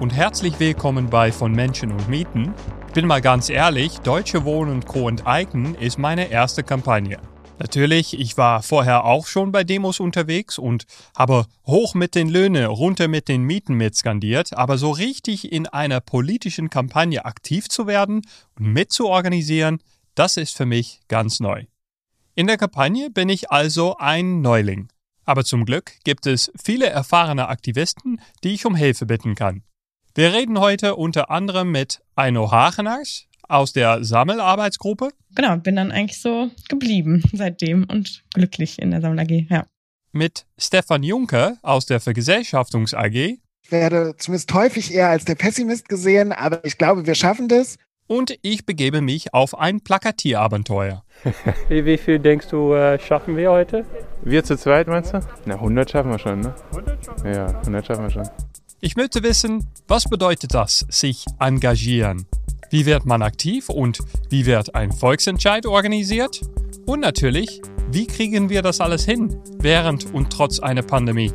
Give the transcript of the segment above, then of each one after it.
und herzlich willkommen bei Von Menschen und Mieten. Ich bin mal ganz ehrlich, Deutsche Wohnen und Co. enteignen ist meine erste Kampagne. Natürlich, ich war vorher auch schon bei Demos unterwegs und habe hoch mit den Löhnen, runter mit den Mieten mitskandiert, aber so richtig in einer politischen Kampagne aktiv zu werden und mitzuorganisieren, das ist für mich ganz neu. In der Kampagne bin ich also ein Neuling. Aber zum Glück gibt es viele erfahrene Aktivisten, die ich um Hilfe bitten kann. Wir reden heute unter anderem mit Eino Hageners aus der Sammelarbeitsgruppe. Genau, bin dann eigentlich so geblieben seitdem und glücklich in der Sammel AG, ja. Mit Stefan Juncker aus der Vergesellschaftungs AG. Ich werde zumindest häufig eher als der Pessimist gesehen, aber ich glaube, wir schaffen das. Und ich begebe mich auf ein Plakatierabenteuer. wie, wie viel denkst du, äh, schaffen wir heute? Wir zu zweit, meinst du? Na, 100 schaffen wir schon, ne? 100 schaffen wir. Ja, 100 schaffen wir schon. Ich möchte wissen, was bedeutet das, sich engagieren? Wie wird man aktiv und wie wird ein Volksentscheid organisiert? Und natürlich, wie kriegen wir das alles hin, während und trotz einer Pandemie?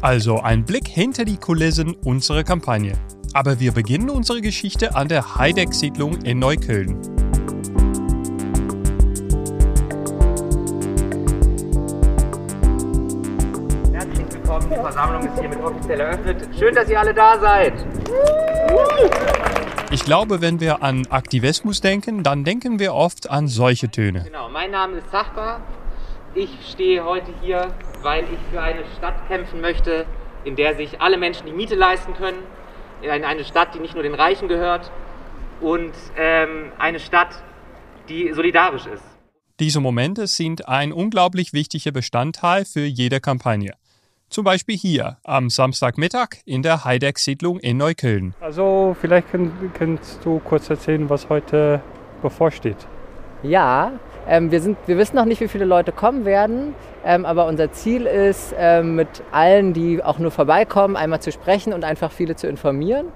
Also ein Blick hinter die Kulissen unserer Kampagne. Aber wir beginnen unsere Geschichte an der Heideck-Siedlung in Neukölln. Versammlung ist hiermit offiziell eröffnet. Schön, dass ihr alle da seid. Ich glaube, wenn wir an Aktivismus denken, dann denken wir oft an solche Töne. Genau, mein Name ist Sachbar. Ich stehe heute hier, weil ich für eine Stadt kämpfen möchte, in der sich alle Menschen die Miete leisten können. In eine Stadt, die nicht nur den Reichen gehört. Und ähm, eine Stadt, die solidarisch ist. Diese Momente sind ein unglaublich wichtiger Bestandteil für jede Kampagne. Zum Beispiel hier am Samstagmittag in der Heideck-Siedlung in Neukölln. Also vielleicht kannst du kurz erzählen, was heute bevorsteht. Ja, ähm, wir, sind, wir wissen noch nicht, wie viele Leute kommen werden, ähm, aber unser Ziel ist, ähm, mit allen, die auch nur vorbeikommen, einmal zu sprechen und einfach viele zu informieren.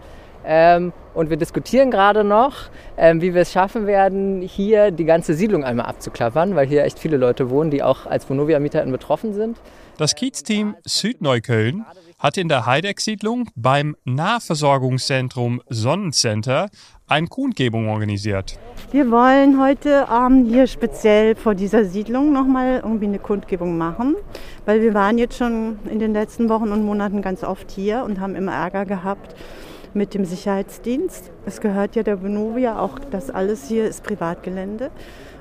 Ähm, und wir diskutieren gerade noch, ähm, wie wir es schaffen werden, hier die ganze Siedlung einmal abzuklappern, weil hier echt viele Leute wohnen, die auch als Vonovia-MieterInnen betroffen sind. Das Kiez-Team Südneukölln hat in der Heideck-Siedlung beim Nahversorgungszentrum Sonnencenter eine Kundgebung organisiert. Wir wollen heute Abend hier speziell vor dieser Siedlung nochmal irgendwie eine Kundgebung machen, weil wir waren jetzt schon in den letzten Wochen und Monaten ganz oft hier und haben immer Ärger gehabt mit dem Sicherheitsdienst. Es gehört ja der Vonovia, auch das alles hier ist Privatgelände.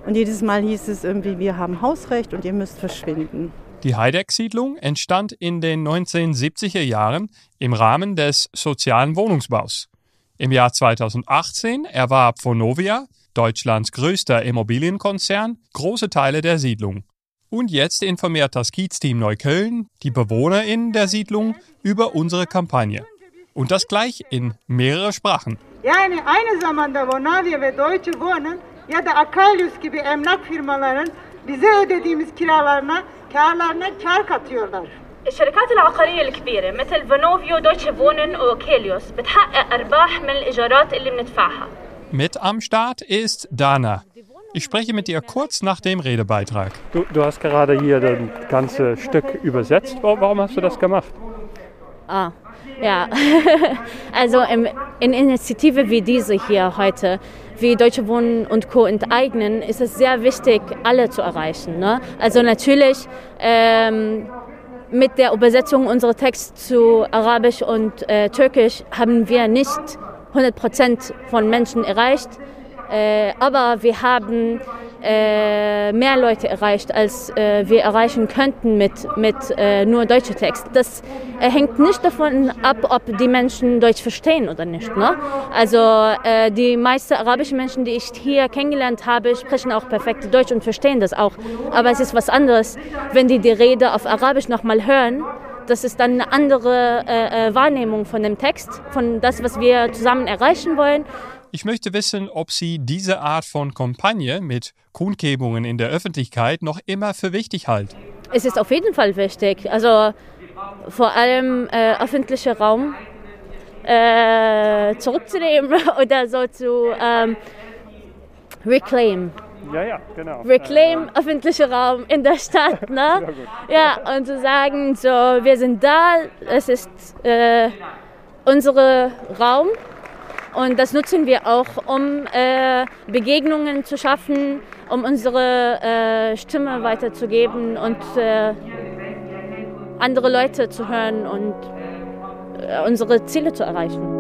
Und jedes Mal hieß es irgendwie, wir haben Hausrecht und ihr müsst verschwinden. Die Heideck-Siedlung entstand in den 1970er Jahren im Rahmen des sozialen Wohnungsbaus. Im Jahr 2018 erwarb Vonovia, Deutschlands größter Immobilienkonzern, große Teile der Siedlung. Und jetzt informiert das Kiez-Team Neukölln die BewohnerInnen der Siedlung über unsere Kampagne. Und das gleich in mehrere Sprachen. Yani aynı zamanda Vonovia ve Deutsche Wohnen ya da Akalius gibi emlak firmaların bize ödediğimiz kiralarına karlarına kar katıyorlar. الشركات العقارية الكبيرة مثل فانوفيو دويتشه فونن وكيليوس بتحقق أرباح من الإيجارات اللي بندفعها. Mit am Start ist Dana. Ich spreche mit ihr kurz nach dem Redebeitrag. Du, du hast gerade hier das ganze Stück übersetzt. Warum hast du das gemacht? Ah, ja. also in, in Initiative wie diese hier heute, wie Deutsche Wohnen und Co. enteignen, ist es sehr wichtig, alle zu erreichen. Ne? Also natürlich ähm, mit der Übersetzung unserer Texte zu Arabisch und äh, Türkisch haben wir nicht 100 Prozent von Menschen erreicht, äh, aber wir haben mehr Leute erreicht, als äh, wir erreichen könnten mit, mit äh, nur deutscher Text. Das äh, hängt nicht davon ab, ob die Menschen Deutsch verstehen oder nicht. Ne? Also äh, die meisten arabischen Menschen, die ich hier kennengelernt habe, sprechen auch perfekt Deutsch und verstehen das auch. Aber es ist was anderes, wenn die die Rede auf Arabisch nochmal hören das ist dann eine andere äh, Wahrnehmung von dem Text, von das, was wir zusammen erreichen wollen. Ich möchte wissen, ob Sie diese Art von Kampagne mit Kundgebungen in der Öffentlichkeit noch immer für wichtig halten. Es ist auf jeden Fall wichtig. Also vor allem äh, öffentlicher Raum äh, zurückzunehmen oder so zu ähm, reclaim. Ja, ja, genau. Reclaim ja, öffentlicher Raum in der Stadt, ne? ja, und zu sagen, so, wir sind da, es ist äh, unser Raum und das nutzen wir auch, um äh, Begegnungen zu schaffen, um unsere äh, Stimme weiterzugeben und äh, andere Leute zu hören und äh, unsere Ziele zu erreichen.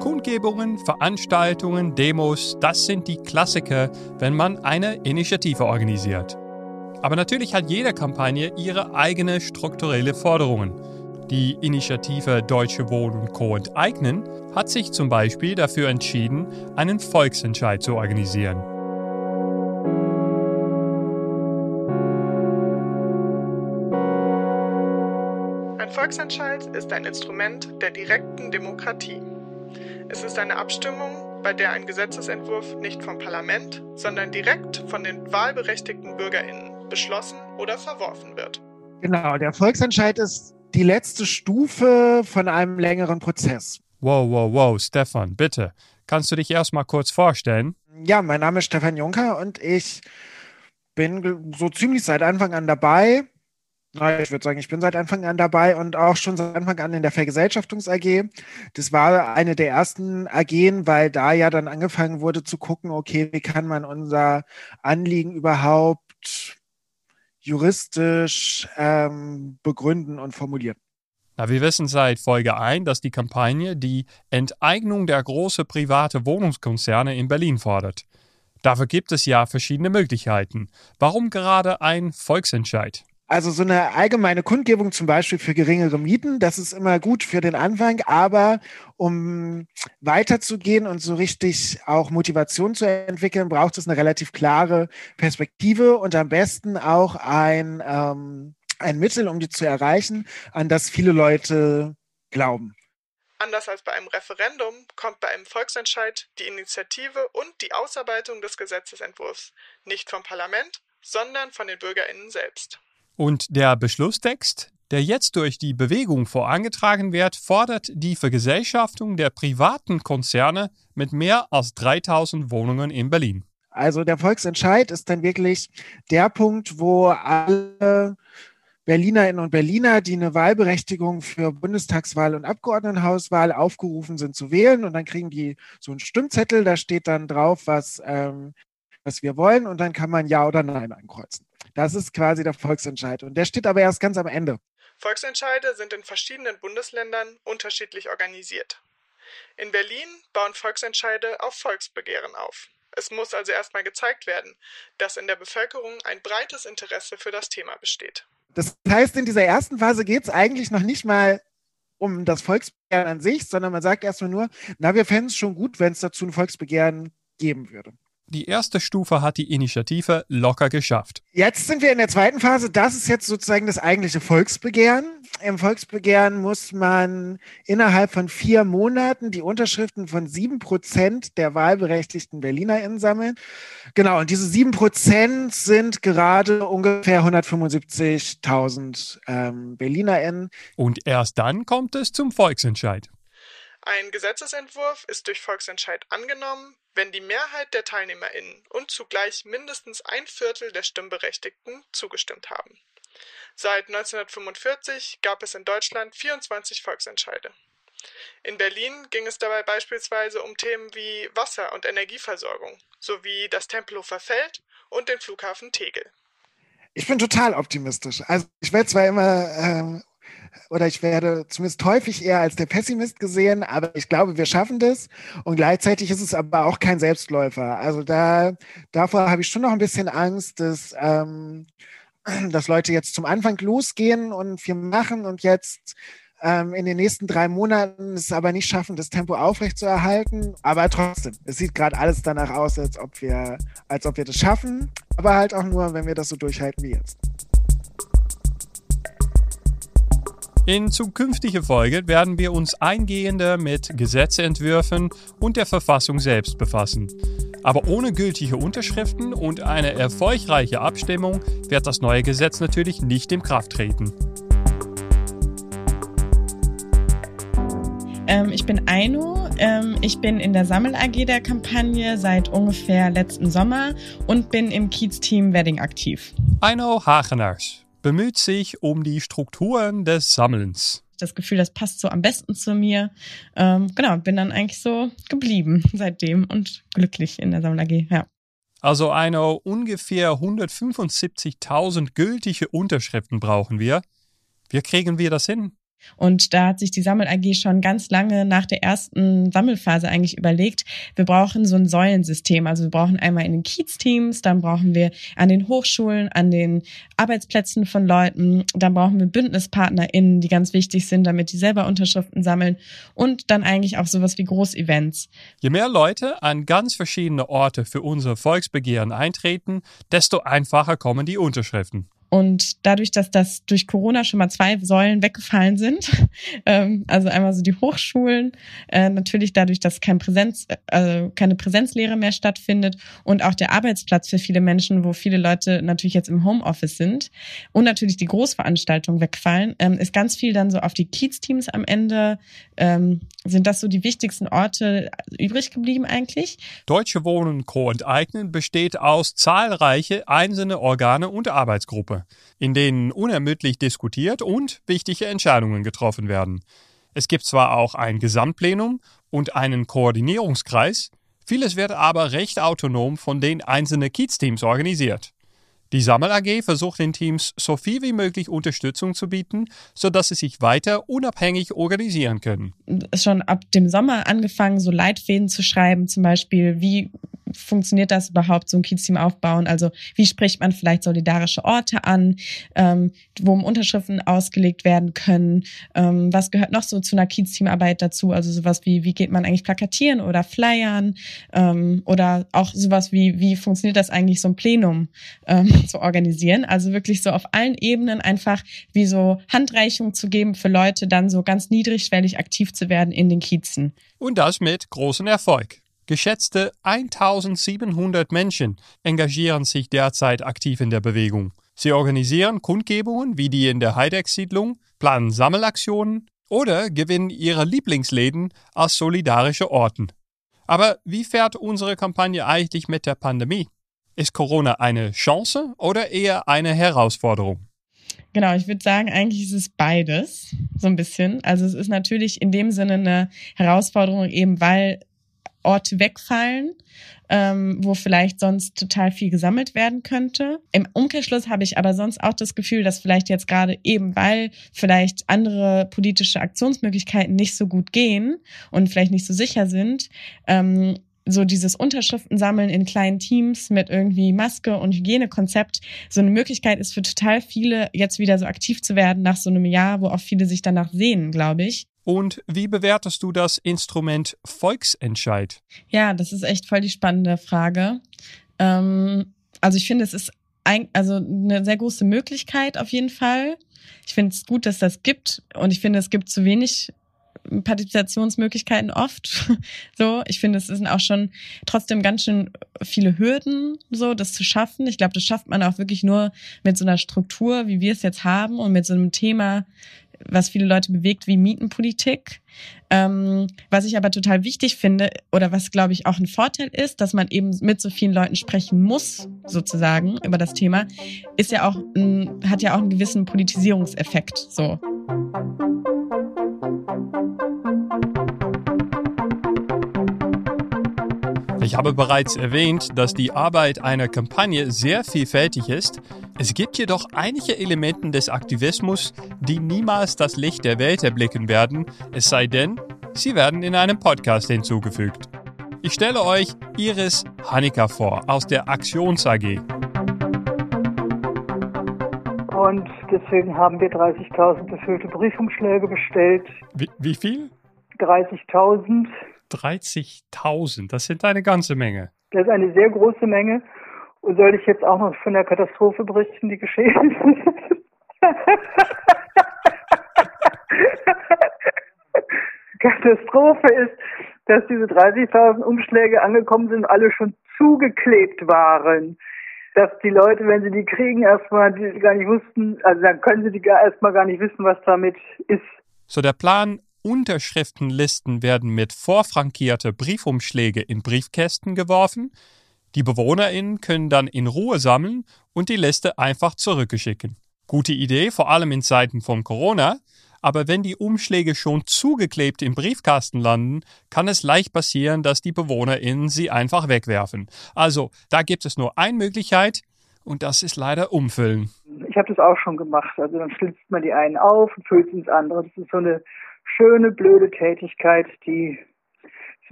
Kundgebungen, Veranstaltungen, Demos, das sind die Klassiker, wenn man eine Initiative organisiert. Aber natürlich hat jede Kampagne ihre eigene strukturelle Forderungen. Die Initiative Deutsche Wohnen und Co. enteignen hat sich zum Beispiel dafür entschieden, einen Volksentscheid zu organisieren. Ein Volksentscheid ist ein Instrument der direkten Demokratie. Es ist eine Abstimmung, bei der ein Gesetzesentwurf nicht vom Parlament, sondern direkt von den wahlberechtigten Bürgerinnen beschlossen oder verworfen wird. Genau, der Volksentscheid ist die letzte Stufe von einem längeren Prozess. Wow, wow, wow, Stefan, bitte. Kannst du dich erstmal kurz vorstellen? Ja, mein Name ist Stefan Juncker und ich bin so ziemlich seit Anfang an dabei. Ich würde sagen, ich bin seit Anfang an dabei und auch schon seit Anfang an in der Vergesellschaftungs AG. Das war eine der ersten AGen, weil da ja dann angefangen wurde zu gucken, okay, wie kann man unser Anliegen überhaupt juristisch ähm, begründen und formulieren. Na, wir wissen seit Folge 1, dass die Kampagne die Enteignung der großen private Wohnungskonzerne in Berlin fordert. Dafür gibt es ja verschiedene Möglichkeiten. Warum gerade ein Volksentscheid? Also so eine allgemeine Kundgebung zum Beispiel für geringere Mieten, das ist immer gut für den Anfang, aber um weiterzugehen und so richtig auch Motivation zu entwickeln, braucht es eine relativ klare Perspektive und am besten auch ein, ähm, ein Mittel, um die zu erreichen, an das viele Leute glauben. Anders als bei einem Referendum kommt bei einem Volksentscheid die Initiative und die Ausarbeitung des Gesetzesentwurfs nicht vom Parlament, sondern von den Bürgerinnen selbst. Und der Beschlusstext, der jetzt durch die Bewegung vorangetragen wird, fordert die Vergesellschaftung der privaten Konzerne mit mehr als 3000 Wohnungen in Berlin. Also der Volksentscheid ist dann wirklich der Punkt, wo alle Berlinerinnen und Berliner, die eine Wahlberechtigung für Bundestagswahl und Abgeordnetenhauswahl aufgerufen sind zu wählen. Und dann kriegen die so einen Stimmzettel, da steht dann drauf, was, ähm, was wir wollen. Und dann kann man Ja oder Nein ankreuzen. Das ist quasi der Volksentscheid. Und der steht aber erst ganz am Ende. Volksentscheide sind in verschiedenen Bundesländern unterschiedlich organisiert. In Berlin bauen Volksentscheide auf Volksbegehren auf. Es muss also erstmal gezeigt werden, dass in der Bevölkerung ein breites Interesse für das Thema besteht. Das heißt, in dieser ersten Phase geht es eigentlich noch nicht mal um das Volksbegehren an sich, sondern man sagt erstmal nur, na, wir fänden es schon gut, wenn es dazu ein Volksbegehren geben würde. Die erste Stufe hat die Initiative locker geschafft. Jetzt sind wir in der zweiten Phase. Das ist jetzt sozusagen das eigentliche Volksbegehren. Im Volksbegehren muss man innerhalb von vier Monaten die Unterschriften von sieben Prozent der wahlberechtigten BerlinerInnen sammeln. Genau, und diese sieben Prozent sind gerade ungefähr 175.000 ähm, BerlinerInnen. Und erst dann kommt es zum Volksentscheid. Ein Gesetzesentwurf ist durch Volksentscheid angenommen, wenn die Mehrheit der TeilnehmerInnen und zugleich mindestens ein Viertel der Stimmberechtigten zugestimmt haben. Seit 1945 gab es in Deutschland 24 Volksentscheide. In Berlin ging es dabei beispielsweise um Themen wie Wasser- und Energieversorgung sowie das Tempelhofer Feld und den Flughafen Tegel. Ich bin total optimistisch. Also ich werde zwar immer ähm, oder ich werde zumindest häufig eher als der Pessimist gesehen, aber ich glaube, wir schaffen das. Und gleichzeitig ist es aber auch kein Selbstläufer. Also da, davor habe ich schon noch ein bisschen Angst, dass, ähm, dass Leute jetzt zum Anfang losgehen und viel machen und jetzt ähm, in den nächsten drei Monaten es aber nicht schaffen, das Tempo aufrechtzuerhalten. Aber trotzdem, es sieht gerade alles danach aus, als ob wir, als ob wir das schaffen. Aber halt auch nur, wenn wir das so durchhalten wie jetzt. In zukünftigen Folgen werden wir uns eingehender mit Gesetzentwürfen und der Verfassung selbst befassen. Aber ohne gültige Unterschriften und eine erfolgreiche Abstimmung wird das neue Gesetz natürlich nicht in Kraft treten. Ähm, ich bin Aino. Ähm, ich bin in der Sammel-AG der Kampagne seit ungefähr letzten Sommer und bin im Kiez-Team Wedding aktiv. Aino Hagenars bemüht sich um die Strukturen des Sammelns. Das Gefühl, das passt so am besten zu mir. Ähm, genau, bin dann eigentlich so geblieben seitdem und glücklich in der Sammel-AG, ja. Also eine ungefähr 175.000 gültige Unterschriften brauchen wir. Wie kriegen wir das hin? Und da hat sich die Sammel AG schon ganz lange nach der ersten Sammelphase eigentlich überlegt, wir brauchen so ein Säulensystem. Also wir brauchen einmal in den Kiez-Teams, dann brauchen wir an den Hochschulen, an den Arbeitsplätzen von Leuten, dann brauchen wir BündnispartnerInnen, die ganz wichtig sind, damit die selber Unterschriften sammeln und dann eigentlich auch sowas wie Großevents. Je mehr Leute an ganz verschiedene Orte für unsere Volksbegehren eintreten, desto einfacher kommen die Unterschriften. Und dadurch, dass das durch Corona schon mal zwei Säulen weggefallen sind, ähm, also einmal so die Hochschulen, äh, natürlich dadurch, dass kein Präsenz, äh, keine Präsenzlehre mehr stattfindet und auch der Arbeitsplatz für viele Menschen, wo viele Leute natürlich jetzt im Homeoffice sind und natürlich die Großveranstaltungen wegfallen, ähm, ist ganz viel dann so auf die Kiez-Teams am Ende. Ähm, sind das so die wichtigsten Orte übrig geblieben eigentlich? Deutsche Wohnen Co. enteignen besteht aus zahlreiche einzelne Organe und Arbeitsgruppen in denen unermüdlich diskutiert und wichtige Entscheidungen getroffen werden. Es gibt zwar auch ein Gesamtplenum und einen Koordinierungskreis, vieles wird aber recht autonom von den einzelnen Kiez-Teams organisiert. Die Sammel AG versucht den Teams so viel wie möglich Unterstützung zu bieten, sodass sie sich weiter unabhängig organisieren können. Schon ab dem Sommer angefangen, so Leitfäden zu schreiben, zum Beispiel, wie funktioniert das überhaupt, so ein Kiez-Team aufbauen? Also wie spricht man vielleicht solidarische Orte an, ähm, wo Unterschriften ausgelegt werden können? Ähm, was gehört noch so zu einer Kiez-Teamarbeit dazu? Also sowas wie, wie geht man eigentlich plakatieren oder flyern? Ähm, oder auch sowas wie, wie funktioniert das eigentlich, so ein Plenum ähm, zu organisieren? Also wirklich so auf allen Ebenen einfach wie so Handreichung zu geben für Leute, dann so ganz niedrigschwellig aktiv zu werden in den Kiezen. Und das mit großem Erfolg. Geschätzte 1700 Menschen engagieren sich derzeit aktiv in der Bewegung. Sie organisieren Kundgebungen wie die in der Heideck-Siedlung, planen Sammelaktionen oder gewinnen ihre Lieblingsläden als solidarische Orten. Aber wie fährt unsere Kampagne eigentlich mit der Pandemie? Ist Corona eine Chance oder eher eine Herausforderung? Genau, ich würde sagen, eigentlich ist es beides, so ein bisschen. Also es ist natürlich in dem Sinne eine Herausforderung, eben weil Orte wegfallen, ähm, wo vielleicht sonst total viel gesammelt werden könnte. Im Umkehrschluss habe ich aber sonst auch das Gefühl, dass vielleicht jetzt gerade eben, weil vielleicht andere politische Aktionsmöglichkeiten nicht so gut gehen und vielleicht nicht so sicher sind, ähm, so dieses Unterschriften sammeln in kleinen Teams mit irgendwie Maske und Hygienekonzept so eine Möglichkeit ist für total viele, jetzt wieder so aktiv zu werden nach so einem Jahr, wo auch viele sich danach sehen, glaube ich. Und wie bewertest du das Instrument Volksentscheid? Ja, das ist echt voll die spannende Frage. Ähm, also ich finde, es ist ein, also eine sehr große Möglichkeit auf jeden Fall. Ich finde es gut, dass das gibt und ich finde, es gibt zu wenig Partizipationsmöglichkeiten oft. so, ich finde, es sind auch schon trotzdem ganz schön viele Hürden, so das zu schaffen. Ich glaube, das schafft man auch wirklich nur mit so einer Struktur, wie wir es jetzt haben und mit so einem Thema, was viele Leute bewegt, wie Mietenpolitik. Ähm, was ich aber total wichtig finde oder was, glaube ich, auch ein Vorteil ist, dass man eben mit so vielen Leuten sprechen muss, sozusagen, über das Thema, ist ja auch, ein, hat ja auch einen gewissen Politisierungseffekt, so. Ich habe bereits erwähnt, dass die Arbeit einer Kampagne sehr vielfältig ist. Es gibt jedoch einige Elemente des Aktivismus, die niemals das Licht der Welt erblicken werden, es sei denn, sie werden in einem Podcast hinzugefügt. Ich stelle euch Iris Hanika vor aus der Aktions AG. Und deswegen haben wir 30.000 befüllte Briefumschläge bestellt. Wie, wie viel? 30.000. 30.000, das sind eine ganze Menge. Das ist eine sehr große Menge. Soll ich jetzt auch noch von der Katastrophe berichten, die geschehen ist? Katastrophe ist, dass diese 30.000 Umschläge angekommen sind alle schon zugeklebt waren. Dass die Leute, wenn sie die kriegen, erstmal die gar nicht wussten, also dann können sie die erstmal gar nicht wissen, was damit ist. So der Plan, Unterschriftenlisten werden mit vorfrankierte Briefumschläge in Briefkästen geworfen. Die BewohnerInnen können dann in Ruhe sammeln und die Liste einfach zurückgeschicken. Gute Idee, vor allem in Zeiten von Corona. Aber wenn die Umschläge schon zugeklebt im Briefkasten landen, kann es leicht passieren, dass die BewohnerInnen sie einfach wegwerfen. Also, da gibt es nur eine Möglichkeit und das ist leider umfüllen. Ich habe das auch schon gemacht. Also dann schlitzt man die einen auf und füllt ins andere. Das ist so eine schöne, blöde Tätigkeit, die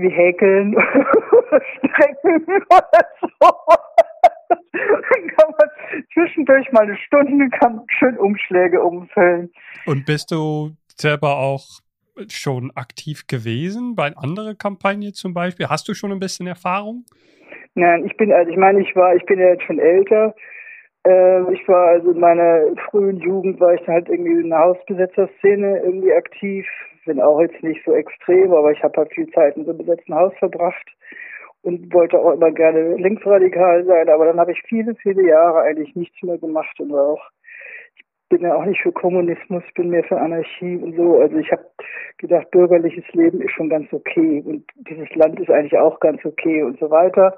wie Häkeln oder Strecken oder so. Dann kann man zwischendurch mal eine Stunde kann schön Umschläge umfüllen. Und bist du selber auch schon aktiv gewesen bei anderen Kampagnen zum Beispiel? Hast du schon ein bisschen Erfahrung? Nein, ich bin, also ich meine, ich war, ich bin ja jetzt schon älter. Äh, ich war also in meiner frühen Jugend war ich halt irgendwie in der Hausbesetzerszene irgendwie aktiv. Bin auch jetzt nicht so extrem, aber ich habe halt viel Zeit in so einem besetzten Haus verbracht und wollte auch immer gerne linksradikal sein. Aber dann habe ich viele, viele Jahre eigentlich nichts mehr gemacht und war auch ich bin ja auch nicht für Kommunismus, bin mehr für Anarchie und so. Also ich habe gedacht, bürgerliches Leben ist schon ganz okay und dieses Land ist eigentlich auch ganz okay und so weiter.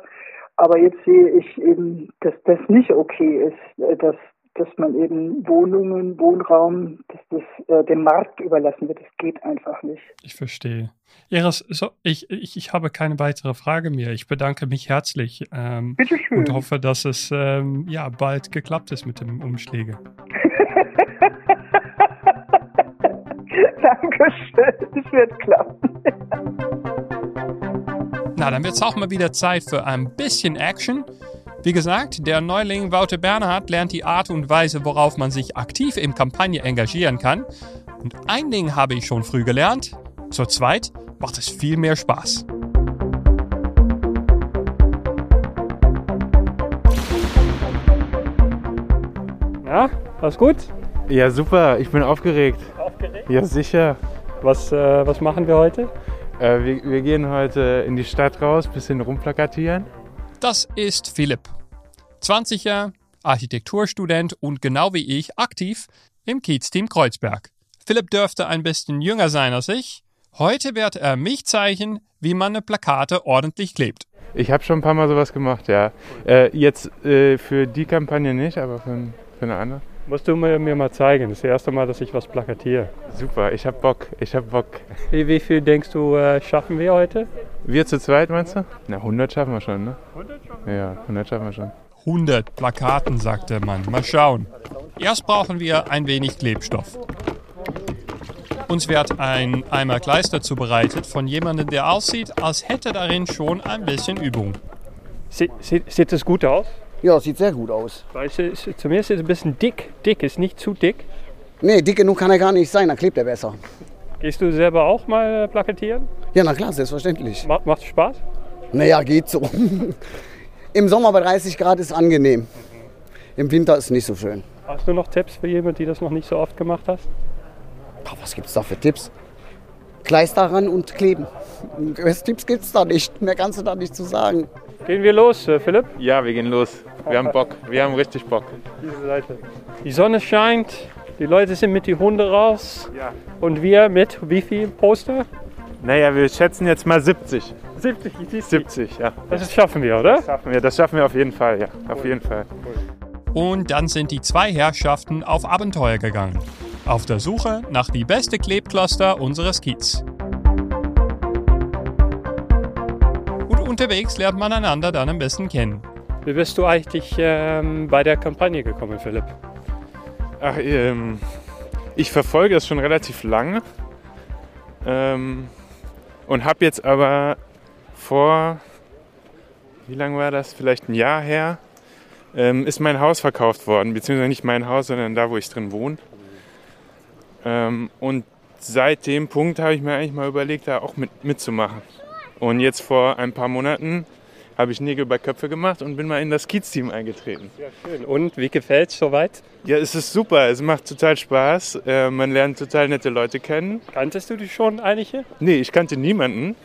Aber jetzt sehe ich eben, dass das nicht okay ist, dass, dass man eben Wohnungen, Wohnraum, dass das äh, dem Markt überlassen wird. Das geht einfach nicht. Ich verstehe. Iris, so, ich, ich, ich habe keine weitere Frage mehr. Ich bedanke mich herzlich ähm, und hoffe, dass es ähm, ja, bald geklappt ist mit dem Umschläge. Dankeschön, es wird klappen. Na, dann wird es auch mal wieder Zeit für ein bisschen Action. Wie gesagt, der Neuling Wouter Bernhard lernt die Art und Weise, worauf man sich aktiv in Kampagne engagieren kann. Und ein Ding habe ich schon früh gelernt. Zur zweit macht es viel mehr Spaß. Ja, alles gut? Ja, super. Ich bin aufgeregt. Aufgeregt? Ja, sicher. Was, äh, was machen wir heute? Äh, wir, wir gehen heute in die Stadt raus, bisschen rumplakatieren. Das ist Philipp. 20er, Architekturstudent und genau wie ich aktiv im Kiez-Team Kreuzberg. Philipp dürfte ein bisschen jünger sein als ich. Heute wird er mich zeigen, wie man eine Plakate ordentlich klebt. Ich habe schon ein paar Mal sowas gemacht, ja. Äh, jetzt äh, für die Kampagne nicht, aber für, für eine andere. Musst du mir, mir mal zeigen. Das ist das erste Mal, dass ich was plakatiere. Super, ich hab Bock, ich hab Bock. Wie, wie viel denkst du, äh, schaffen wir heute? Wir zu zweit, meinst du? Na, 100 schaffen wir schon, ne? 100 schon? Ja, 100 schaffen wir schon. 100 Plakaten, sagt der Mann. Mal schauen. Erst brauchen wir ein wenig Klebstoff. Uns wird ein Eimer Kleister zubereitet von jemandem, der aussieht, als hätte darin schon ein bisschen Übung. Sie, sieht, sieht das gut aus? Ja, sieht sehr gut aus. Weil es ist, zu mir ist es ein bisschen dick. Dick ist nicht zu dick. Nee, dick genug kann er gar nicht sein, dann klebt er besser. Gehst du selber auch mal plakatieren? Ja, na klar, selbstverständlich. Macht, macht Spaß? Naja, geht so. Im Sommer bei 30 Grad ist angenehm. Im Winter ist nicht so schön. Hast du noch Tipps für jemanden, die das noch nicht so oft gemacht hast? Ach, was gibt's da für Tipps? Kleister ran und kleben. Tipps gibt's da nicht. Mehr kannst du da nicht zu sagen. Gehen wir los, äh, Philipp? Ja, wir gehen los. Wir haben Bock. Wir haben richtig Bock. Diese Seite. Die Sonne scheint, die Leute sind mit den Hunden raus. Ja. Und wir mit wie viel Poster? Naja, wir schätzen jetzt mal 70. 70, ich sieh's 70, ja. Das schaffen wir, oder? Das schaffen wir, das schaffen wir auf jeden Fall, ja. Auf jeden Fall. Und dann sind die zwei Herrschaften auf Abenteuer gegangen. Auf der Suche nach die beste Klebkloster unseres Kiez. Unterwegs lernt man einander dann am besten kennen. Wie bist du eigentlich ähm, bei der Kampagne gekommen, Philipp? Ach, ähm, ich verfolge das schon relativ lange. Ähm, und habe jetzt aber vor, wie lange war das? Vielleicht ein Jahr her, ähm, ist mein Haus verkauft worden. Beziehungsweise nicht mein Haus, sondern da, wo ich drin wohne. Ähm, und seit dem Punkt habe ich mir eigentlich mal überlegt, da auch mit, mitzumachen. Und jetzt vor ein paar Monaten habe ich Nägel bei Köpfe gemacht und bin mal in das Kiez-Team eingetreten. Ja, schön. Und wie gefällt es soweit? Ja, es ist super. Es macht total Spaß. Äh, man lernt total nette Leute kennen. Kanntest du die schon einige? Nee, ich kannte niemanden.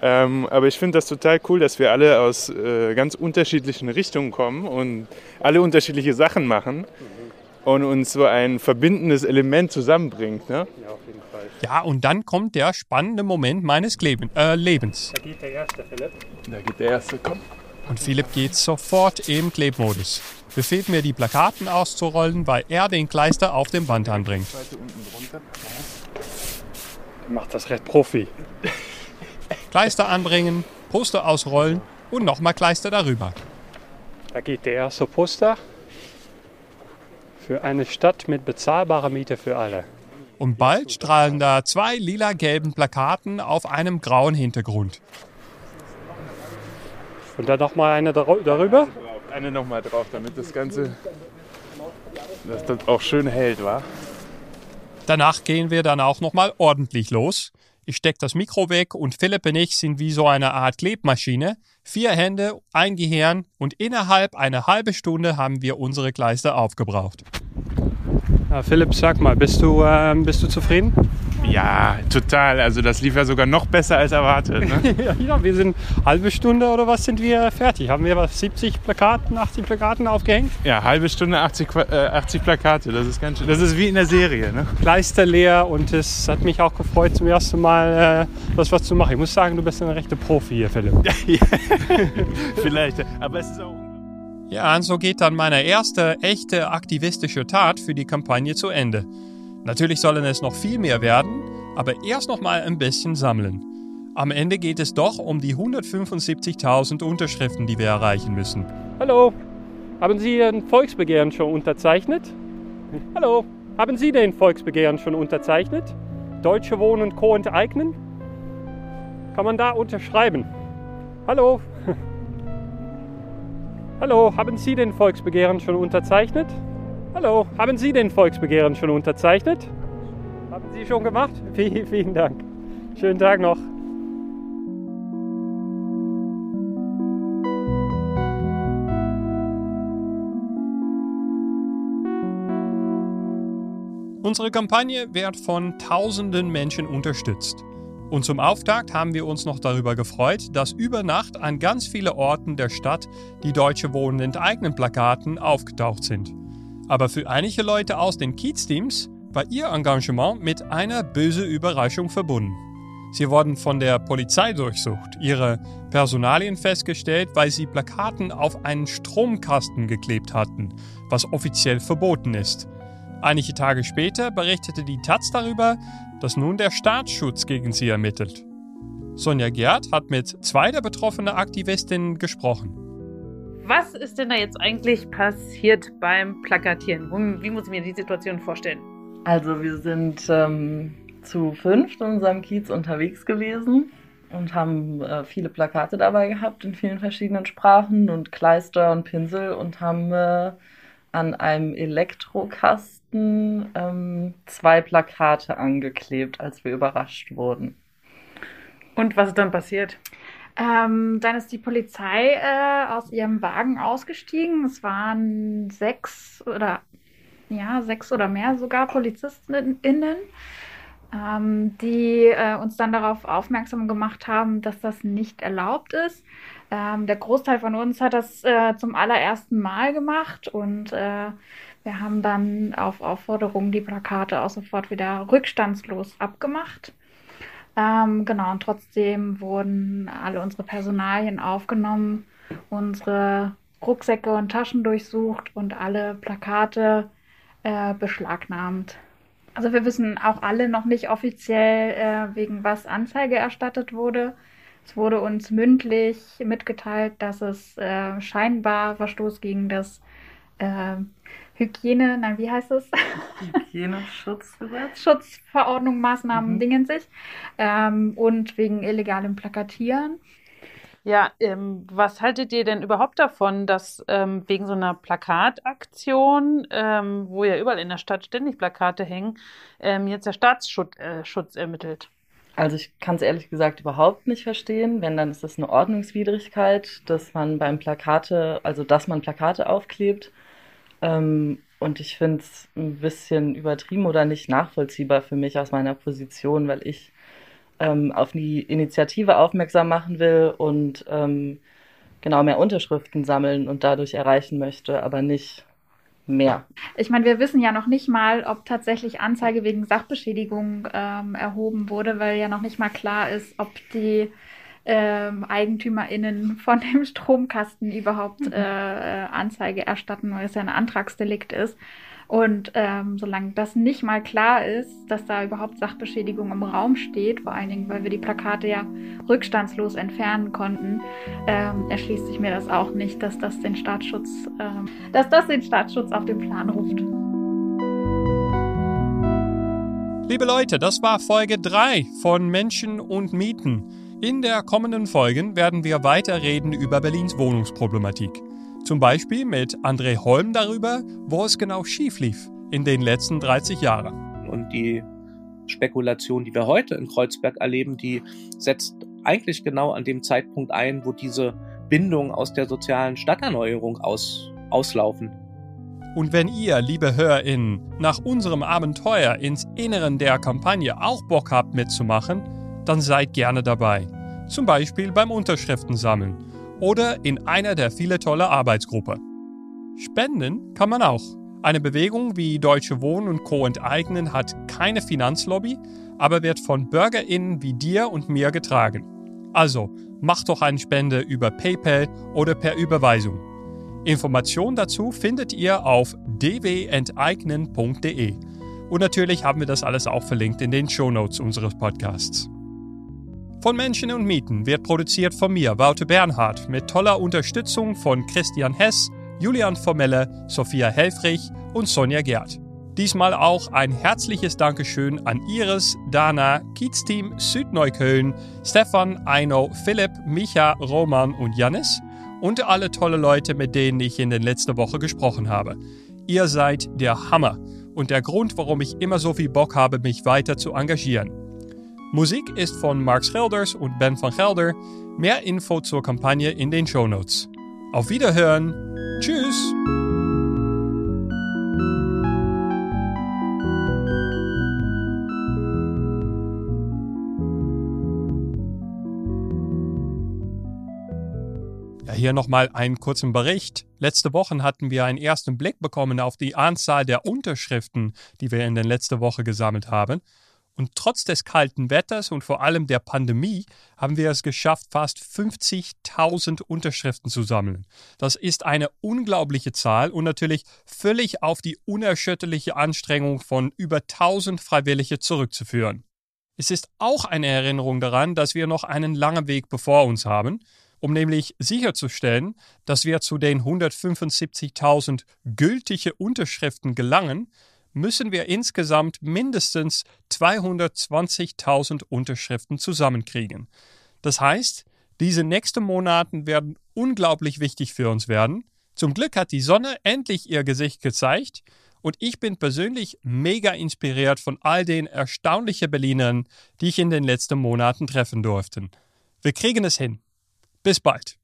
Ähm, aber ich finde das total cool, dass wir alle aus äh, ganz unterschiedlichen Richtungen kommen und alle unterschiedliche Sachen machen und uns so ein verbindendes Element zusammenbringt. Ne? Ja, auf jeden Fall. Ja, und dann kommt der spannende Moment meines Leben, äh, Lebens. Da geht der erste, Philipp. Da geht der erste, komm. Und Philipp geht sofort im Klebmodus. Befiehlt mir, die Plakaten auszurollen, weil er den Kleister auf dem Band anbringt. Macht das recht Profi. Kleister anbringen, Poster ausrollen und nochmal Kleister darüber. Da geht der erste Poster für eine Stadt mit bezahlbarer Miete für alle. Und bald strahlen da zwei lila-gelben Plakaten auf einem grauen Hintergrund. Und dann nochmal eine darüber? Eine nochmal drauf, damit das Ganze dass das auch schön hält, war. Danach gehen wir dann auch nochmal ordentlich los. Ich stecke das Mikro weg und Philipp und ich sind wie so eine Art Klebmaschine. Vier Hände, ein Gehirn und innerhalb einer halben Stunde haben wir unsere Kleister aufgebraucht. Ja, Philipp, sag mal, bist du, äh, bist du zufrieden? Ja, total. Also das lief ja sogar noch besser als erwartet. Ne? ja, wir sind halbe Stunde oder was sind wir fertig? Haben wir was 70 Plakaten, 80 Plakaten aufgehängt? Ja, halbe Stunde 80, äh, 80 Plakate. Das ist ganz schön. Das ist wie in der Serie. Ne? Kleister leer und es hat mich auch gefreut, zum ersten Mal äh, was, was zu machen. Ich muss sagen, du bist ein rechter Profi hier, Philipp. Vielleicht. Aber es ist auch ja, und so geht dann meine erste echte aktivistische Tat für die Kampagne zu Ende. Natürlich sollen es noch viel mehr werden, aber erst noch mal ein bisschen sammeln. Am Ende geht es doch um die 175.000 Unterschriften, die wir erreichen müssen. Hallo, haben Sie ein Volksbegehren schon unterzeichnet? Hallo, haben Sie den Volksbegehren schon unterzeichnet? Deutsche Wohnen Co. enteignen? Kann man da unterschreiben? Hallo? Hallo, haben Sie den Volksbegehren schon unterzeichnet? Hallo, haben Sie den Volksbegehren schon unterzeichnet? Haben Sie schon gemacht? Vielen, Dank. Schönen Tag noch. Unsere Kampagne wird von tausenden Menschen unterstützt. Und zum Auftakt haben wir uns noch darüber gefreut, dass über Nacht an ganz viele Orten der Stadt die Deutsche Wohnen enteignen Plakaten aufgetaucht sind. Aber für einige Leute aus den Kiez-Teams war ihr Engagement mit einer bösen Überraschung verbunden. Sie wurden von der Polizei durchsucht, ihre Personalien festgestellt, weil sie Plakaten auf einen Stromkasten geklebt hatten, was offiziell verboten ist. Einige Tage später berichtete die Taz darüber, dass nun der Staatsschutz gegen sie ermittelt. Sonja Gerd hat mit zwei der betroffenen Aktivistinnen gesprochen. Was ist denn da jetzt eigentlich passiert beim Plakatieren? Wie muss ich mir die Situation vorstellen? Also wir sind ähm, zu fünft in unserem Kiez unterwegs gewesen und haben äh, viele Plakate dabei gehabt in vielen verschiedenen Sprachen und Kleister und Pinsel und haben äh, an einem Elektrokasten ähm, zwei Plakate angeklebt, als wir überrascht wurden. Und was ist dann passiert? Ähm, dann ist die Polizei äh, aus ihrem Wagen ausgestiegen. Es waren sechs oder ja, sechs oder mehr sogar PolizistInnen, ähm, die äh, uns dann darauf aufmerksam gemacht haben, dass das nicht erlaubt ist. Ähm, der Großteil von uns hat das äh, zum allerersten Mal gemacht und äh, wir haben dann auf Aufforderung die Plakate auch sofort wieder rückstandslos abgemacht. Ähm, genau, und trotzdem wurden alle unsere Personalien aufgenommen, unsere Rucksäcke und Taschen durchsucht und alle Plakate äh, beschlagnahmt. Also wir wissen auch alle noch nicht offiziell, äh, wegen was Anzeige erstattet wurde. Es wurde uns mündlich mitgeteilt, dass es äh, scheinbar Verstoß gegen das äh, Hygiene, nein, wie heißt es? Hygieneschutzgesetz. Schutzverordnung, Maßnahmen, Mhm. dingen sich. Ähm, und wegen illegalem Plakatieren. Ja, ähm, was haltet ihr denn überhaupt davon, dass ähm, wegen so einer Plakataktion, ähm, wo ja überall in der Stadt ständig Plakate hängen, ähm, jetzt der Staatsschutz äh, ermittelt? Also ich kann es ehrlich gesagt überhaupt nicht verstehen. Wenn, dann ist das eine Ordnungswidrigkeit, dass man beim Plakate, also dass man Plakate aufklebt. Ähm, und ich finde es ein bisschen übertrieben oder nicht nachvollziehbar für mich aus meiner Position, weil ich ähm, auf die Initiative aufmerksam machen will und ähm, genau mehr Unterschriften sammeln und dadurch erreichen möchte, aber nicht mehr. Ich meine, wir wissen ja noch nicht mal, ob tatsächlich Anzeige wegen Sachbeschädigung ähm, erhoben wurde, weil ja noch nicht mal klar ist, ob die ähm, EigentümerInnen von dem Stromkasten überhaupt mhm. äh, Anzeige erstatten, weil es ja ein Antragsdelikt ist. Und ähm, solange das nicht mal klar ist, dass da überhaupt Sachbeschädigung im Raum steht, vor allen Dingen, weil wir die Plakate ja rückstandslos entfernen konnten, ähm, erschließt sich mir das auch nicht, dass das den Staatsschutz, ähm, dass das den Staatsschutz auf den Plan ruft. Liebe Leute, das war Folge 3 von Menschen und Mieten. In der kommenden Folgen werden wir weiter reden über Berlins Wohnungsproblematik. Zum Beispiel mit André Holm darüber, wo es genau schief lief in den letzten 30 Jahren. Und die Spekulation, die wir heute in Kreuzberg erleben, die setzt eigentlich genau an dem Zeitpunkt ein, wo diese Bindungen aus der sozialen Stadterneuerung aus, auslaufen. Und wenn ihr, liebe HörerInnen, nach unserem Abenteuer ins Inneren der Kampagne auch Bock habt mitzumachen, dann seid gerne dabei. Zum Beispiel beim Unterschriftensammeln oder in einer der viele tolle Arbeitsgruppen. Spenden kann man auch. Eine Bewegung wie Deutsche Wohnen und Co. enteignen hat keine Finanzlobby, aber wird von BürgerInnen wie dir und mir getragen. Also, mach doch eine Spende über PayPal oder per Überweisung. Informationen dazu findet ihr auf dwenteignen.de. Und natürlich haben wir das alles auch verlinkt in den Shownotes unseres Podcasts. Von Menschen und Mieten wird produziert von mir, Wouter Bernhard, mit toller Unterstützung von Christian Hess, Julian Formelle, Sophia Helfrich und Sonja Gerd. Diesmal auch ein herzliches Dankeschön an Iris, Dana, Kiezteam Südneukölln, Stefan, Eino, Philipp, Micha, Roman und Janis und alle tolle Leute, mit denen ich in den letzten Woche gesprochen habe. Ihr seid der Hammer und der Grund, warum ich immer so viel Bock habe, mich weiter zu engagieren. Musik ist von Mark Schelders und Ben van Gelder. Mehr Info zur Kampagne in den Show Notes. Auf Wiederhören. Tschüss. Hier nochmal einen kurzen Bericht. Letzte Woche hatten wir einen ersten Blick bekommen auf die Anzahl der Unterschriften, die wir in der letzten Woche gesammelt haben. Und trotz des kalten Wetters und vor allem der Pandemie haben wir es geschafft, fast 50.000 Unterschriften zu sammeln. Das ist eine unglaubliche Zahl und natürlich völlig auf die unerschütterliche Anstrengung von über 1000 Freiwillige zurückzuführen. Es ist auch eine Erinnerung daran, dass wir noch einen langen Weg bevor uns haben, um nämlich sicherzustellen, dass wir zu den 175.000 gültige Unterschriften gelangen, müssen wir insgesamt mindestens 220.000 Unterschriften zusammenkriegen. Das heißt, diese nächsten Monate werden unglaublich wichtig für uns werden. Zum Glück hat die Sonne endlich ihr Gesicht gezeigt und ich bin persönlich mega inspiriert von all den erstaunlichen Berlinern, die ich in den letzten Monaten treffen durfte. Wir kriegen es hin. Bis bald.